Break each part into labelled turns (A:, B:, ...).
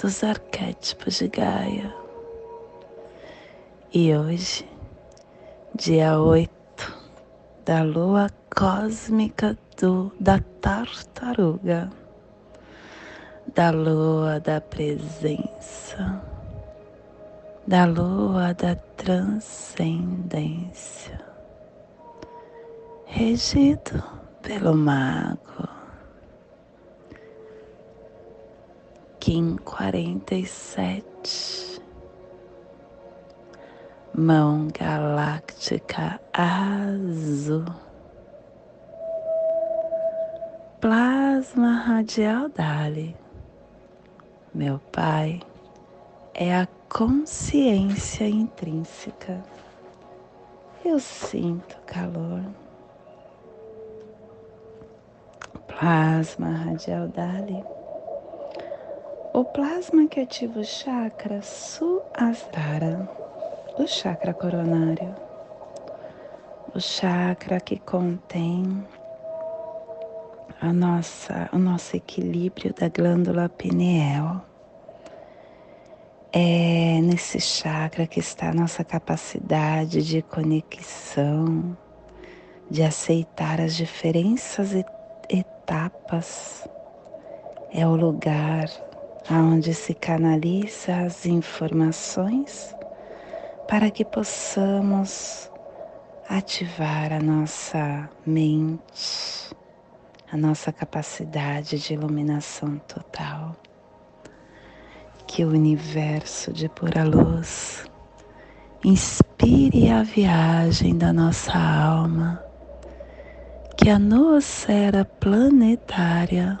A: dos arquétipos de Gaia. E hoje, dia 8 da lua cósmica do, da tartaruga, da lua da presença, da lua da transcendência, regido pelo mago Kim 47, mão galáctica azul, plasma radial Dali. Meu pai é a consciência intrínseca. Eu sinto calor. Plasma radial Dali o plasma que ativa o chakra Suasrara, o chakra coronário, o chakra que contém a nossa, o nosso equilíbrio da glândula pineal. É nesse chakra que está a nossa capacidade de conexão, de aceitar as diferenças e etapas. É o lugar aonde se canaliza as informações para que possamos ativar a nossa mente, a nossa capacidade de iluminação total. Que o universo de pura luz inspire a viagem da nossa alma, que a noosfera planetária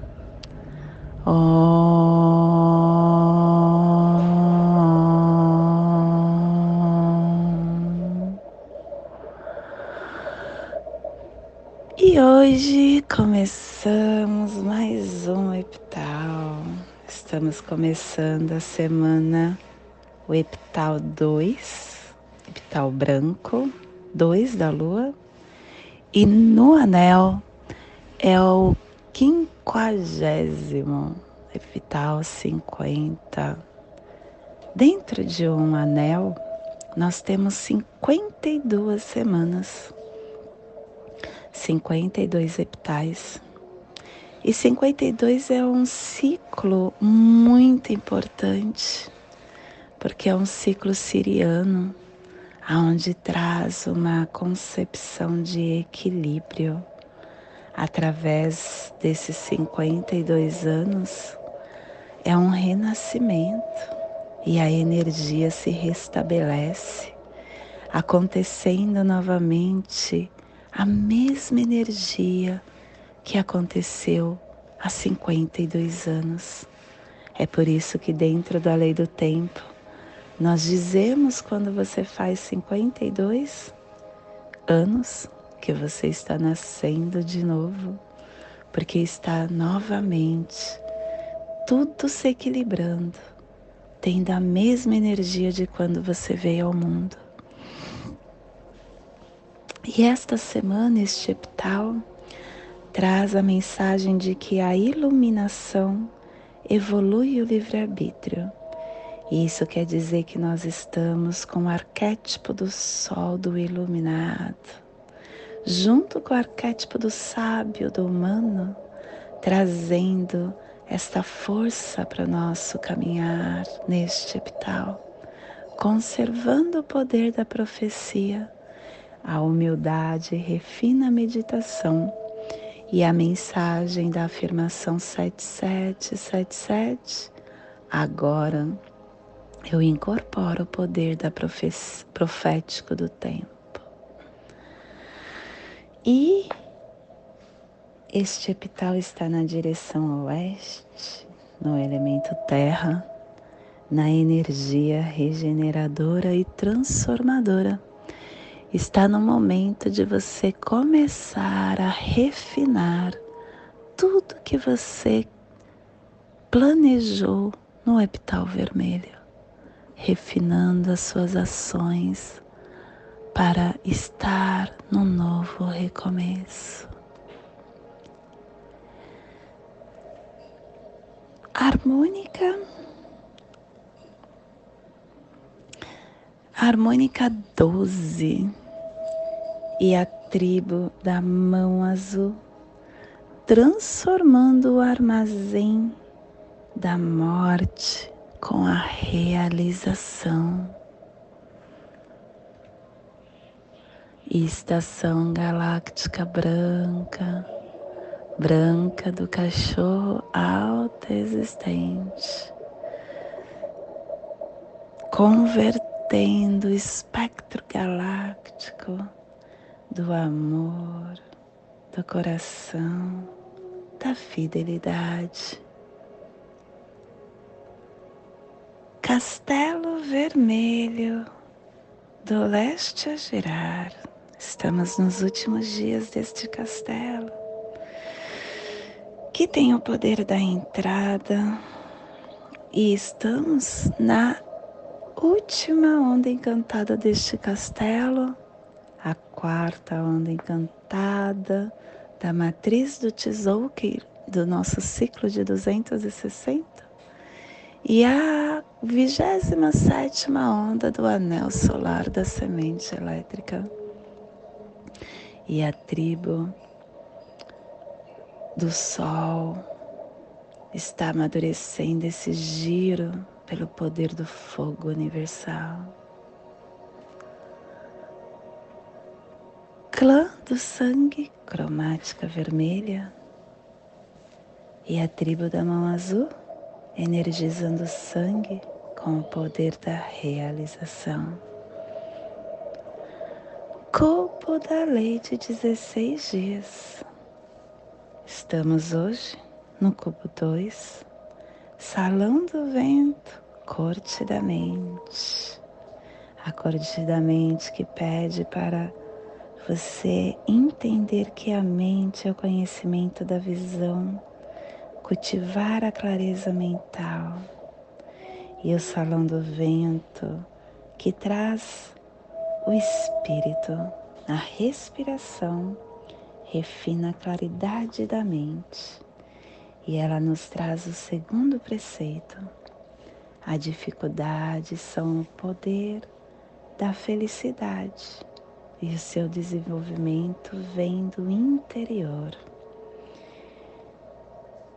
A: E hoje começamos mais um epital. Estamos começando a semana, o epital 2, epital branco, 2 da lua, e no anel é o quinquagésimo epital 50. Dentro de um anel, nós temos 52 semanas, 52 epitais. E 52 é um ciclo muito importante, porque é um ciclo siriano, onde traz uma concepção de equilíbrio através desses 52 anos é um renascimento e a energia se restabelece, acontecendo novamente a mesma energia que aconteceu há 52 anos. É por isso que, dentro da lei do tempo, nós dizemos quando você faz 52 anos que você está nascendo de novo, porque está novamente tudo se equilibrando, tendo a mesma energia de quando você veio ao mundo. E esta semana, este epital traz a mensagem de que a iluminação evolui o livre-arbítrio. Isso quer dizer que nós estamos com o arquétipo do sol do iluminado, junto com o arquétipo do sábio, do humano, trazendo esta força para o nosso caminhar neste epital, conservando o poder da profecia. A humildade refina a meditação e a mensagem da afirmação 7777. Agora eu incorporo o poder da profético do tempo. E este epital está na direção oeste, no elemento terra, na energia regeneradora e transformadora. Está no momento de você começar a refinar tudo que você planejou no epital vermelho, refinando as suas ações para estar no novo recomeço. harmônica. Harmônica 12 e a tribo da mão azul, transformando o armazém da morte com a realização. Estação galáctica branca branca do cachorro alta existente, convertendo o espectro galáctico do amor, do coração, da fidelidade. Castelo Vermelho do leste a girar. Estamos nos últimos dias deste castelo que tem o poder da entrada e estamos na última onda encantada deste castelo, a quarta onda encantada da matriz do Tzolk'in do nosso ciclo de 260 e a 27 onda do anel solar da semente elétrica e a tribo do Sol está amadurecendo esse giro pelo poder do fogo universal. Clã do sangue, cromática vermelha, e a tribo da mão azul, energizando o sangue com o poder da realização. Corpo da lei de 16 dias Estamos hoje no cubo 2, Salão do Vento, Corte da Mente. A corte da mente que pede para você entender que a mente é o conhecimento da visão, cultivar a clareza mental. E o Salão do Vento que traz o espírito, a respiração refina a claridade da mente e ela nos traz o segundo preceito. A dificuldade são o poder da felicidade e o seu desenvolvimento vem do interior.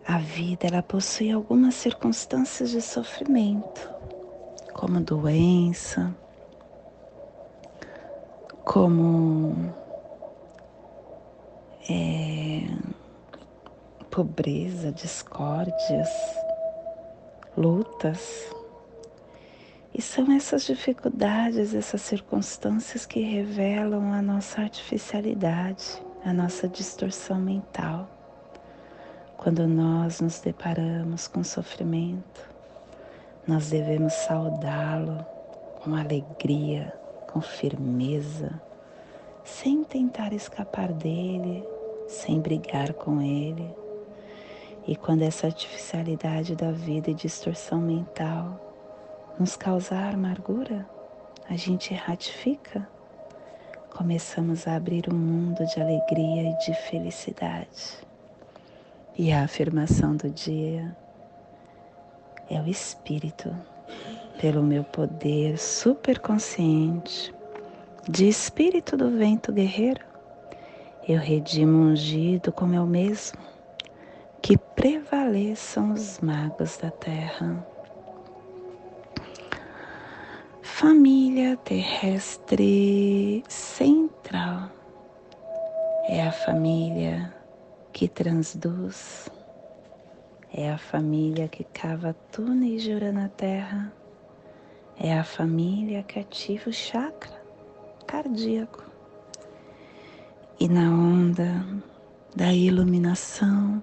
A: A vida ela possui algumas circunstâncias de sofrimento, como doença, como é, pobreza, discórdias, lutas. E são essas dificuldades, essas circunstâncias que revelam a nossa artificialidade, a nossa distorção mental. Quando nós nos deparamos com sofrimento, nós devemos saudá-lo com alegria, com firmeza, sem tentar escapar dele, sem brigar com ele. E quando essa artificialidade da vida e distorção mental nos causar amargura, a gente ratifica, começamos a abrir um mundo de alegria e de felicidade. E a afirmação do dia é o Espírito, pelo meu poder superconsciente, de espírito do vento guerreiro, eu redimo ungido como eu mesmo, que prevaleçam os magos da terra. Família terrestre central é a família que transduz, é a família que cava túneis de na terra, é a família que ativa o chakra cardíaco. E na onda da iluminação,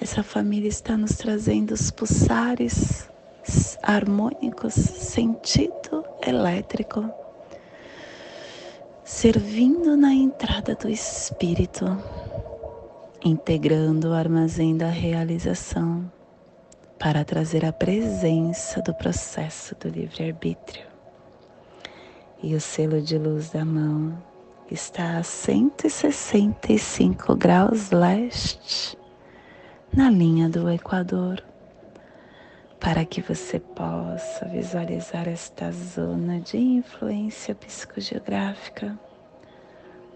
A: essa família está nos trazendo os pulsares harmônicos, sentido elétrico, servindo na entrada do espírito, integrando o armazém da realização para trazer a presença do processo do livre-arbítrio. E o selo de luz da mão está a 165 graus leste na linha do Equador, para que você possa visualizar esta zona de influência psicogeográfica.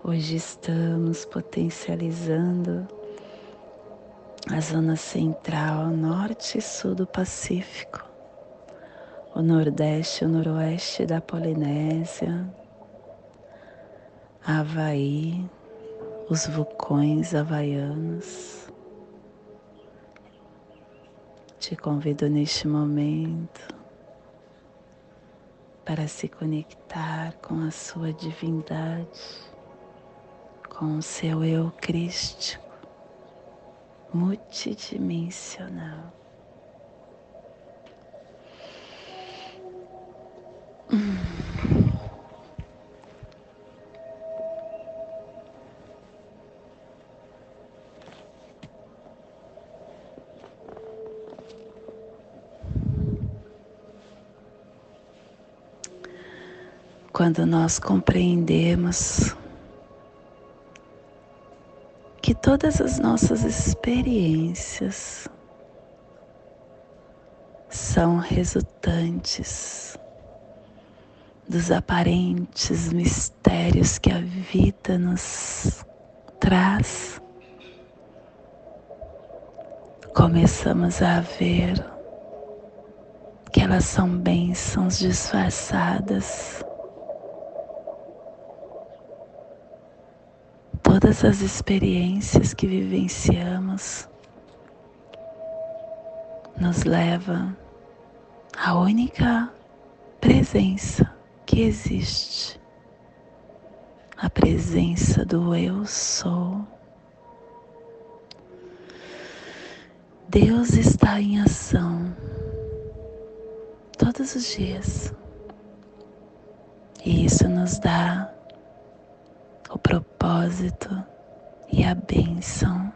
A: Hoje estamos potencializando a zona central, norte e sul do Pacífico, o nordeste e o noroeste da Polinésia, Havaí, os vulcões havaianos. Te convido neste momento para se conectar com a sua divindade, com o seu eu crístico, multidimensional. Quando nós compreendemos que todas as nossas experiências são resultantes dos aparentes mistérios que a vida nos traz, começamos a ver que elas são bênçãos disfarçadas todas as experiências que vivenciamos nos leva à única presença que existe, a presença do Eu Sou. Deus está em ação todos os dias e isso nos dá o propósito e a bênção.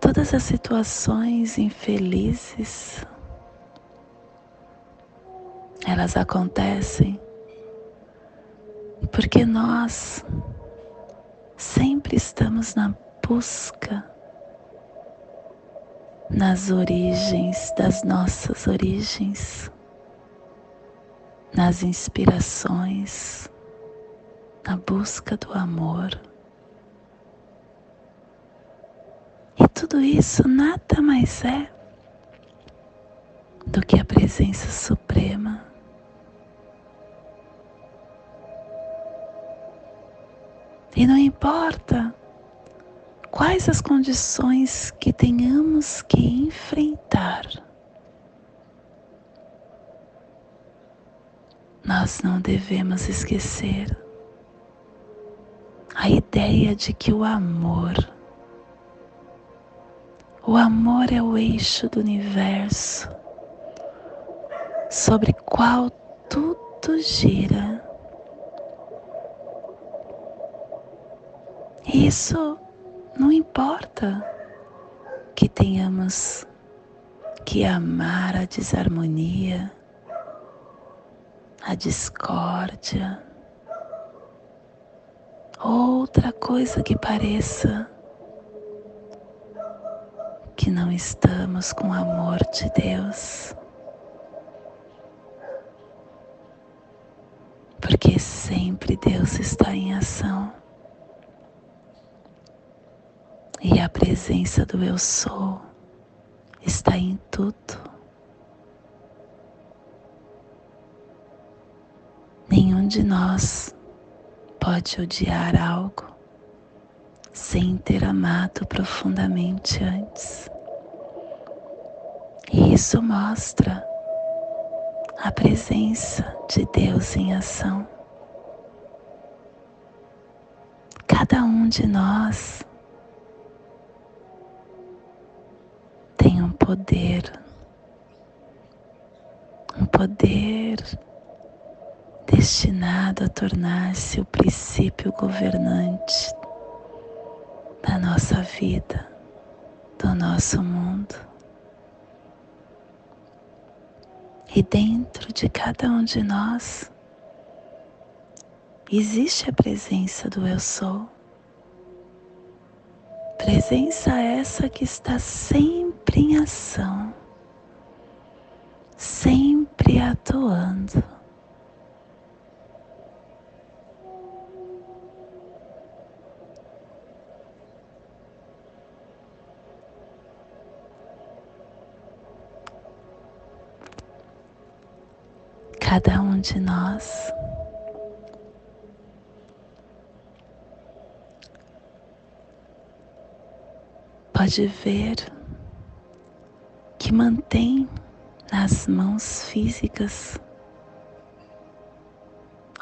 A: Todas as situações infelizes, elas acontecem porque nós sempre estamos na busca nas origens das nossas origens nas inspirações, na busca do amor. E tudo isso nada mais é do que a presença suprema. E não importa quais as condições que tenhamos que enfrentar. Nós não devemos esquecer a ideia de que o amor, o amor é o eixo do universo sobre qual tudo gira. Isso não importa que tenhamos que amar a desarmonia a discórdia, outra coisa que pareça que não estamos com o amor de Deus. Porque sempre Deus está em ação. E a presença do Eu Sou está em tudo. Nenhum de nós pode odiar algo sem ter amado profundamente antes. E isso mostra a presença de Deus em ação. Cada um de nós tem um poder, um poder destinado a tornar-se o princípio governante da nossa vida, do nosso mundo. E dentro de cada um de nós existe a presença do Eu Sou. Presença essa que está sempre em ação, sempre atuando. Cada um de nós. Pode ver que mantém nas mãos físicas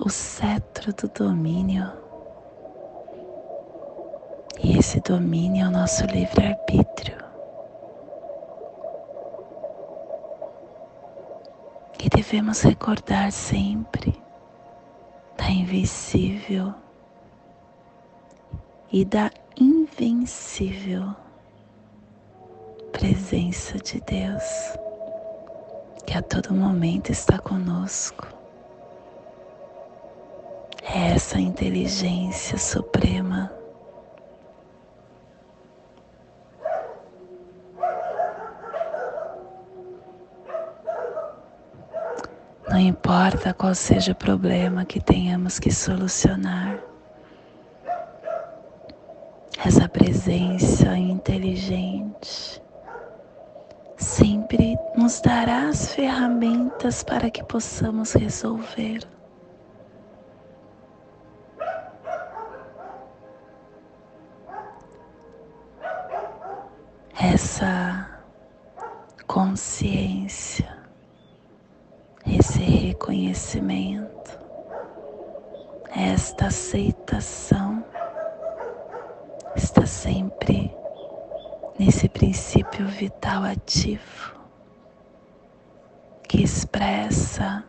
A: o cetro do domínio. E esse domínio é o nosso livre-arbítrio. E devemos recordar sempre da invisível e da invencível presença de Deus, que a todo momento está conosco. É essa inteligência suprema Não importa qual seja o problema que tenhamos que solucionar, essa presença inteligente sempre nos dará as ferramentas para que possamos resolver. Essa consciência esse reconhecimento, esta aceitação está sempre nesse princípio vital ativo que expressa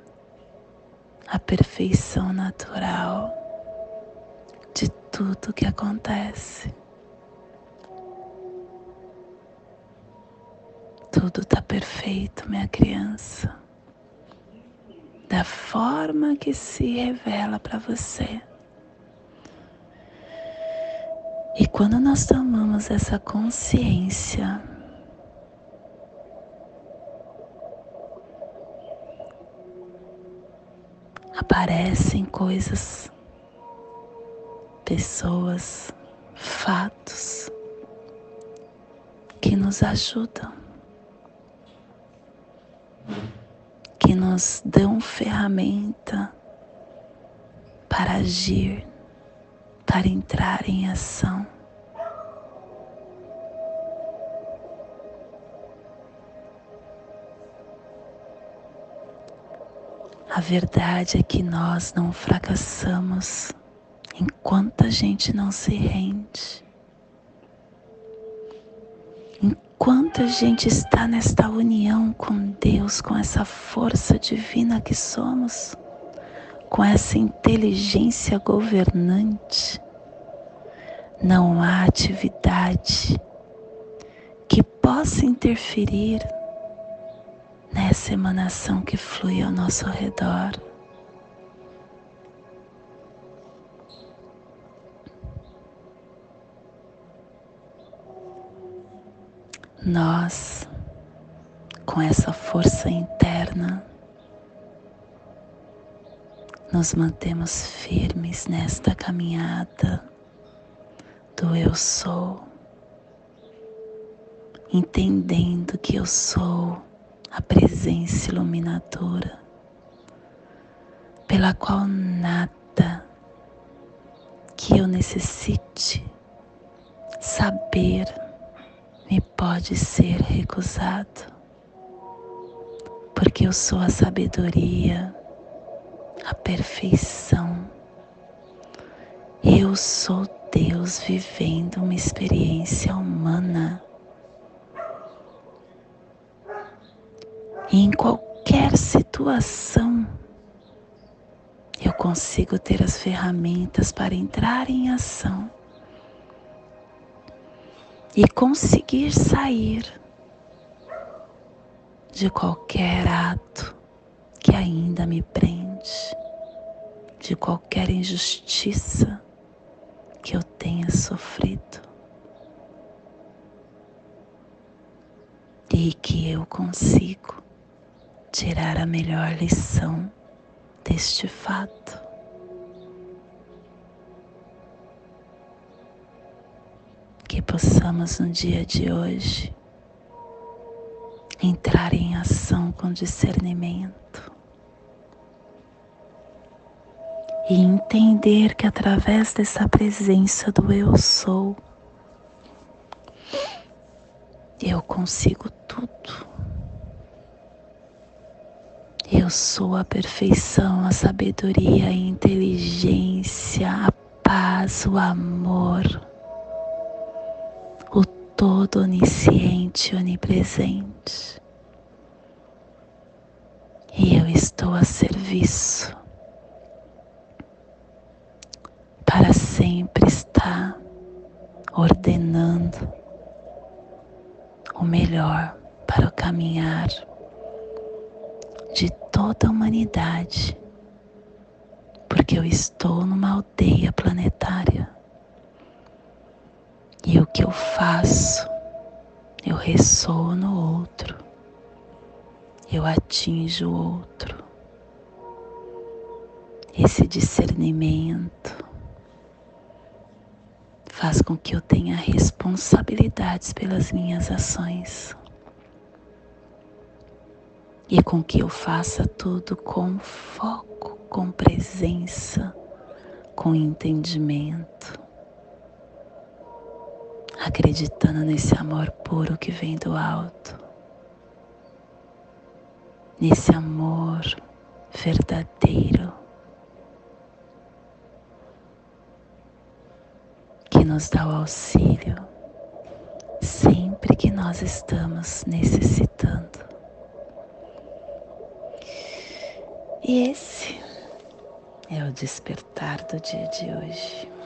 A: a perfeição natural de tudo que acontece. Tudo está perfeito, minha criança da forma que se revela para você. E quando nós tomamos essa consciência, aparecem coisas, pessoas, fatos que nos ajudam que nos dão ferramenta para agir, para entrar em ação. A verdade é que nós não fracassamos enquanto a gente não se rende. Enquanto a gente está nesta união com Deus, com essa força divina que somos, com essa inteligência governante, não há atividade que possa interferir nessa emanação que flui ao nosso redor. Nós, com essa força interna, nos mantemos firmes nesta caminhada do Eu Sou, entendendo que eu sou a presença iluminadora, pela qual nada que eu necessite saber me pode ser recusado, porque eu sou a sabedoria, a perfeição. Eu sou Deus vivendo uma experiência humana. E em qualquer situação, eu consigo ter as ferramentas para entrar em ação e conseguir sair de qualquer ato que ainda me prende, de qualquer injustiça que eu tenha sofrido. E que eu consigo tirar a melhor lição deste fato. Que possamos no dia de hoje entrar em ação com discernimento e entender que através dessa presença do Eu Sou, eu consigo tudo. Eu sou a perfeição, a sabedoria, a inteligência, a paz, o amor, todo onisciente, onipresente. E eu estou a serviço para sempre estar ordenando o melhor para o caminhar de toda a humanidade, porque eu estou numa aldeia planetária e o que eu faço, eu ressoo no outro, eu atinjo o outro. Esse discernimento faz com que eu tenha responsabilidades pelas minhas ações. E com que eu faça tudo com foco, com presença, com entendimento, acreditando nesse amor puro que vem do alto, nesse amor verdadeiro que nos dá o auxílio sempre que nós estamos necessitando. E esse é o despertar do dia de hoje.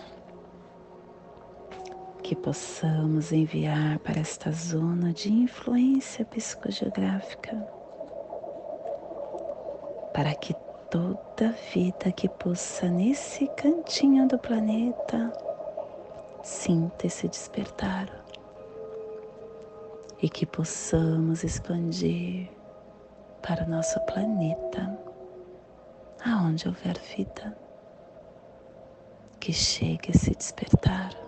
A: Que possamos enviar para esta zona de influência psicogeográfica, para que toda vida que pulsa nesse cantinho do planeta sinta esse despertar e que possamos expandir para o nosso planeta aonde houver vida, que chegue a se despertar.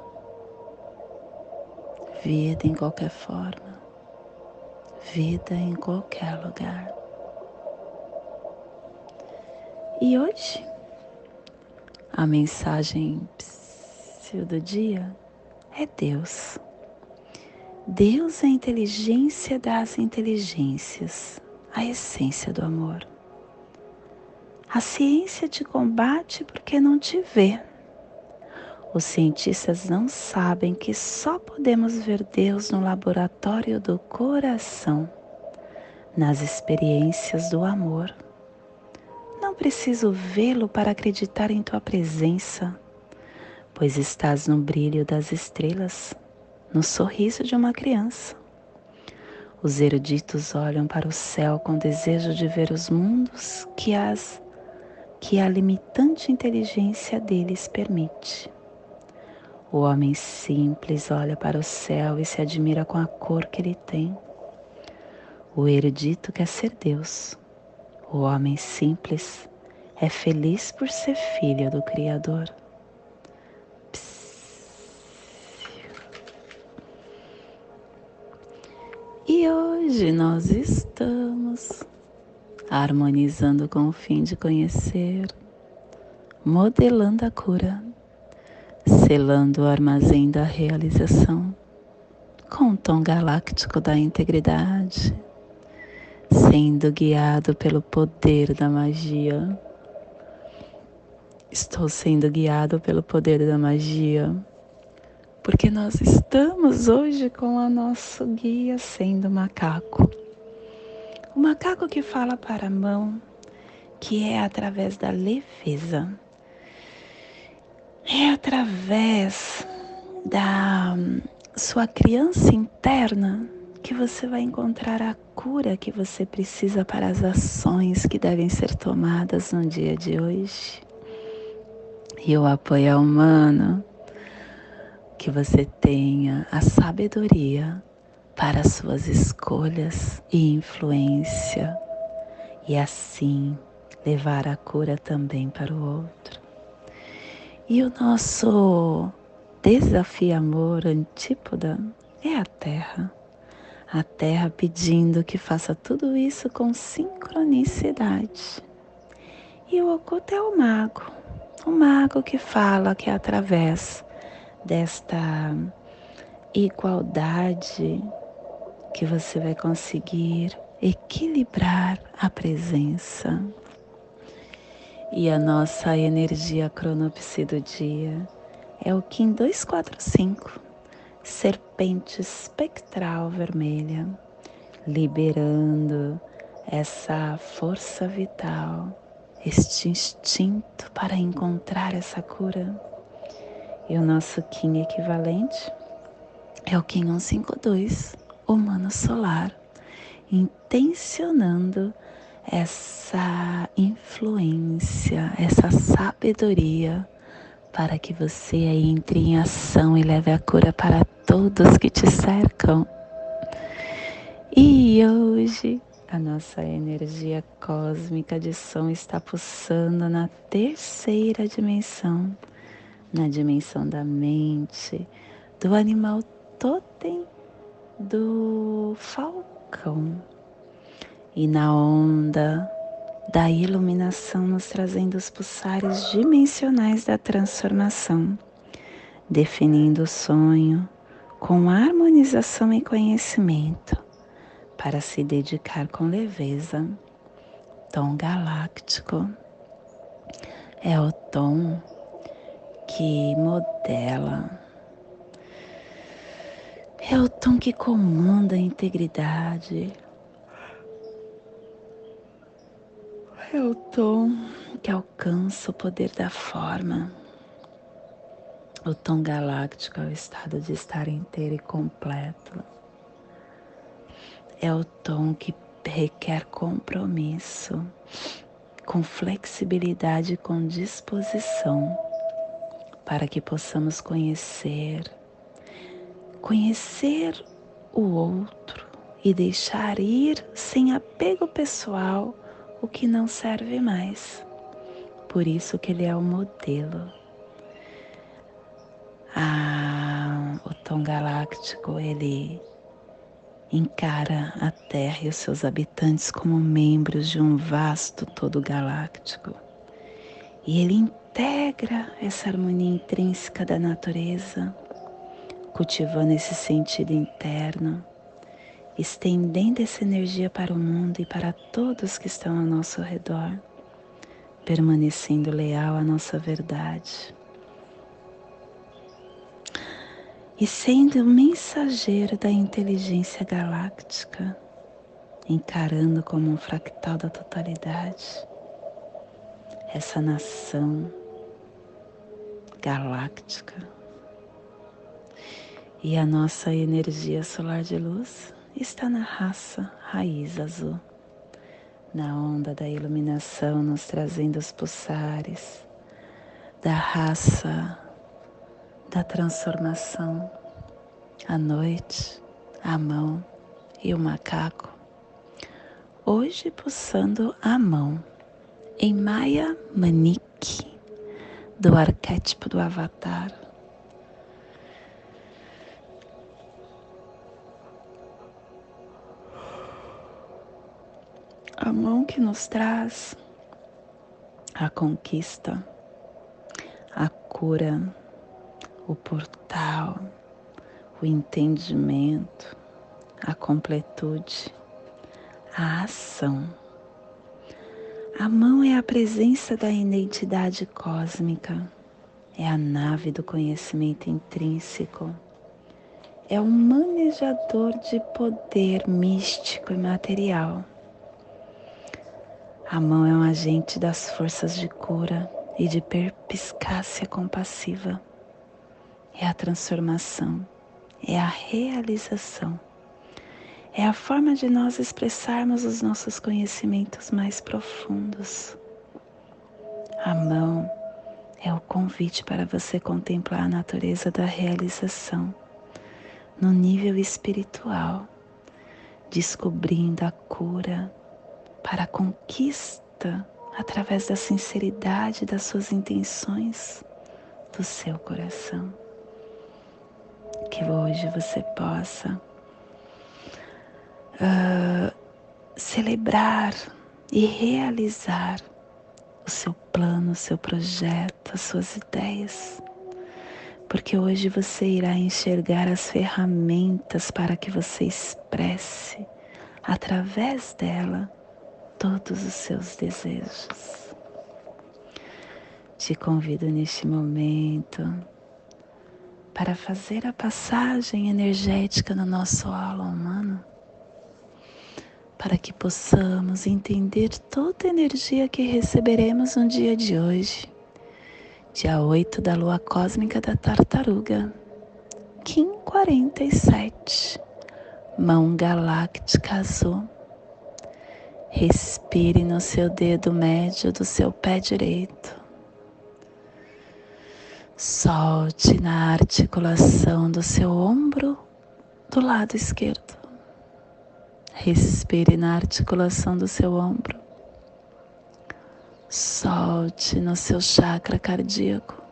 A: Vida em qualquer forma, vida em qualquer lugar. E hoje, a mensagem do dia é Deus. Deus é a inteligência das inteligências, a essência do amor. A ciência te combate porque não te vê. Os cientistas não sabem que só podemos ver Deus no laboratório do coração, nas experiências do amor. Não preciso vê-lo para acreditar em tua presença, pois estás no brilho das estrelas, no sorriso de uma criança. Os eruditos olham para o céu com desejo de ver os mundos que as que a limitante inteligência deles permite. O homem simples olha para o céu e se admira com a cor que ele tem. O erudito quer ser Deus. O homem simples é feliz por ser filho do Criador. E hoje nós estamos harmonizando com o fim de conhecer, modelando a cura, selando o armazém da realização com o tom galáctico da integridade, sendo guiado pelo poder da magia. Estou sendo guiado pelo poder da magia porque nós estamos hoje com o nosso guia sendo macaco. O macaco que fala para a mão, que é através da leveza, é através da sua criança interna que você vai encontrar a cura que você precisa para as ações que devem ser tomadas no dia de hoje. E o apoio humano que você tenha a sabedoria para suas escolhas e influência, e assim levar a cura também para o outro. E o nosso desafio amor antípoda é a Terra. A Terra pedindo que faça tudo isso com sincronicidade. E o oculto é o mago, o mago que fala que através desta igualdade que você vai conseguir equilibrar a presença. E a nossa energia cronopsi do dia é o Kim 245, serpente espectral vermelha, liberando essa força vital, este instinto para encontrar essa cura. E o nosso Kim equivalente é o Kim 152, humano solar, intencionando essa influência, essa sabedoria para que você entre em ação e leve a cura para todos que te cercam. E hoje a nossa energia cósmica de som está pulsando na terceira dimensão na dimensão da mente, do animal totem do falcão e na onda da iluminação, nos trazendo os pulsares dimensionais da transformação, definindo o sonho com harmonização e conhecimento para se dedicar com leveza. Tom galáctico é o tom que modela. É o tom que comanda a integridade. É o tom que alcança o poder da forma. O tom galáctico é o estado de estar inteiro e completo. É o tom que requer compromisso, com flexibilidade e com disposição para que possamos conhecer, conhecer o outro e deixar ir sem apego pessoal o que não serve mais. Por isso que ele é o modelo. Ah, o tom galáctico, ele encara a Terra e os seus habitantes como membros de um vasto todo galáctico. E ele integra essa harmonia intrínseca da natureza, cultivando esse sentido interno, estendendo essa energia para o mundo e para todos que estão ao nosso redor, permanecendo leal à nossa verdade. E sendo mensageiro da inteligência galáctica, encarando como um fractal da totalidade essa nação galáctica. E a nossa energia solar de luz está na raça raiz azul, na onda da iluminação, nos trazendo os pulsares da raça da transformação, a noite, a mão e o macaco. Hoje pulsando a mão em Maya Manik do arquétipo do Avatar. A mão que nos traz a conquista, a cura, o portal, o entendimento, a completude, a ação. A mão é a presença da identidade cósmica, é a nave do conhecimento intrínseco, é um manejador de poder místico e material a mão é um agente das forças de cura e de perpiscácia compassiva. É a transformação, é a realização. É a forma de nós expressarmos os nossos conhecimentos mais profundos. A mão é o convite para você contemplar a natureza da realização no nível espiritual, descobrindo a cura para a conquista através da sinceridade das suas intenções do seu coração. Que hoje você possa uh, celebrar e realizar o seu plano, o seu projeto, as suas ideias. Porque hoje você irá enxergar as ferramentas para que você expresse através dela todos os seus desejos. Te convido neste momento para fazer a passagem energética no nosso aula humano, para que possamos entender toda a energia que receberemos no dia de hoje, dia 8 da lua cósmica da tartaruga, Kim 47, mão galáctica azul Respire no seu dedo médio do seu pé direito. Solte na articulação do seu ombro do lado esquerdo. Respire na articulação do seu ombro. Solte no seu chakra cardíaco.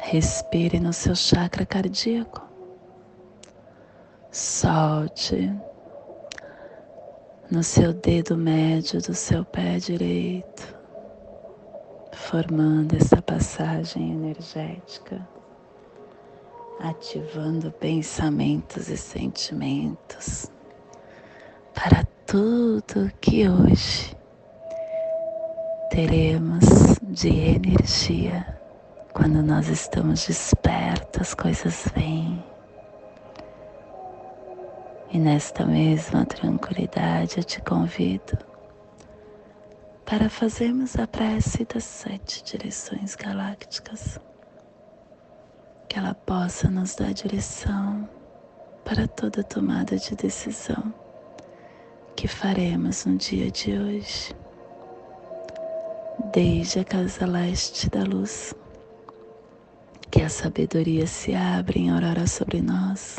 A: Respire no seu chakra cardíaco. Solte no seu dedo médio do seu pé direito, formando essa passagem energética, ativando pensamentos e sentimentos para tudo que hoje teremos de energia. Quando nós estamos despertos, as coisas vêm e nesta mesma tranquilidade eu te convido para fazermos a prece das sete direções galácticas, que ela possa nos dar direção para toda tomada de decisão que faremos no dia de hoje. Desde a casa leste da luz, que a sabedoria se abra em aurora sobre nós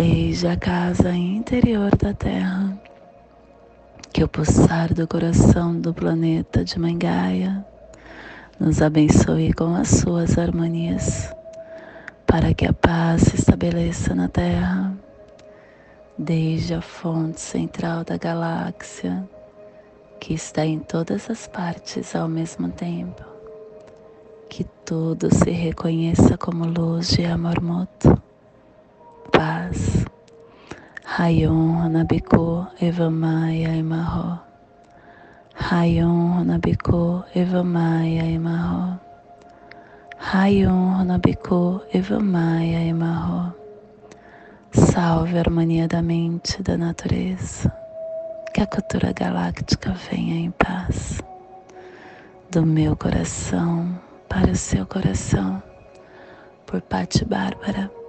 A: desde a casa interior da Terra, que o pulsar do coração do planeta de Mãe Gaia nos abençoe com as suas harmonias, para que a paz se estabeleça na Terra, desde a fonte central da galáxia, que está em todas as partes ao mesmo tempo. Que tudo se reconheça como luz de amor mútuo paz. Rayon Hanabiko Evamaya Imaho. Rayon Honabiku Evamaya Emarro. Rayon Honabiku Evamaya Emarro. Salve a harmonia da mente e da natureza. Que a cultura galáctica venha em paz. Do meu coração para o seu coração. Por Patti Bárbara.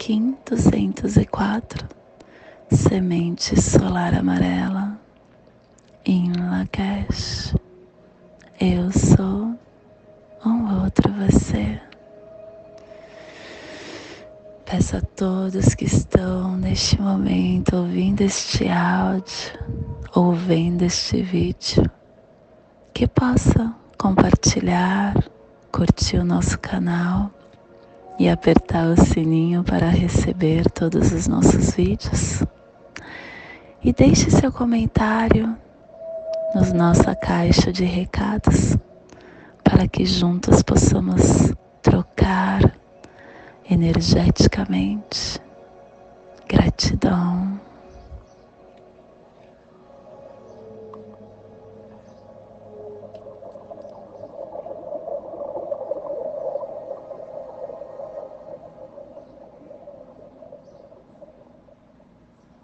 A: Kim 204. Semente solar amarela. Em Lakesh. Eu sou um outro você. Peço a todos que estão neste momento ouvindo este áudio ou vendo este vídeo que possa compartilhar, curtir o nosso canal e apertar o sininho para receber todos os nossos vídeos. E deixe seu comentário na nossa caixa de recados para que juntos possamos trocar energeticamente. Gratidão.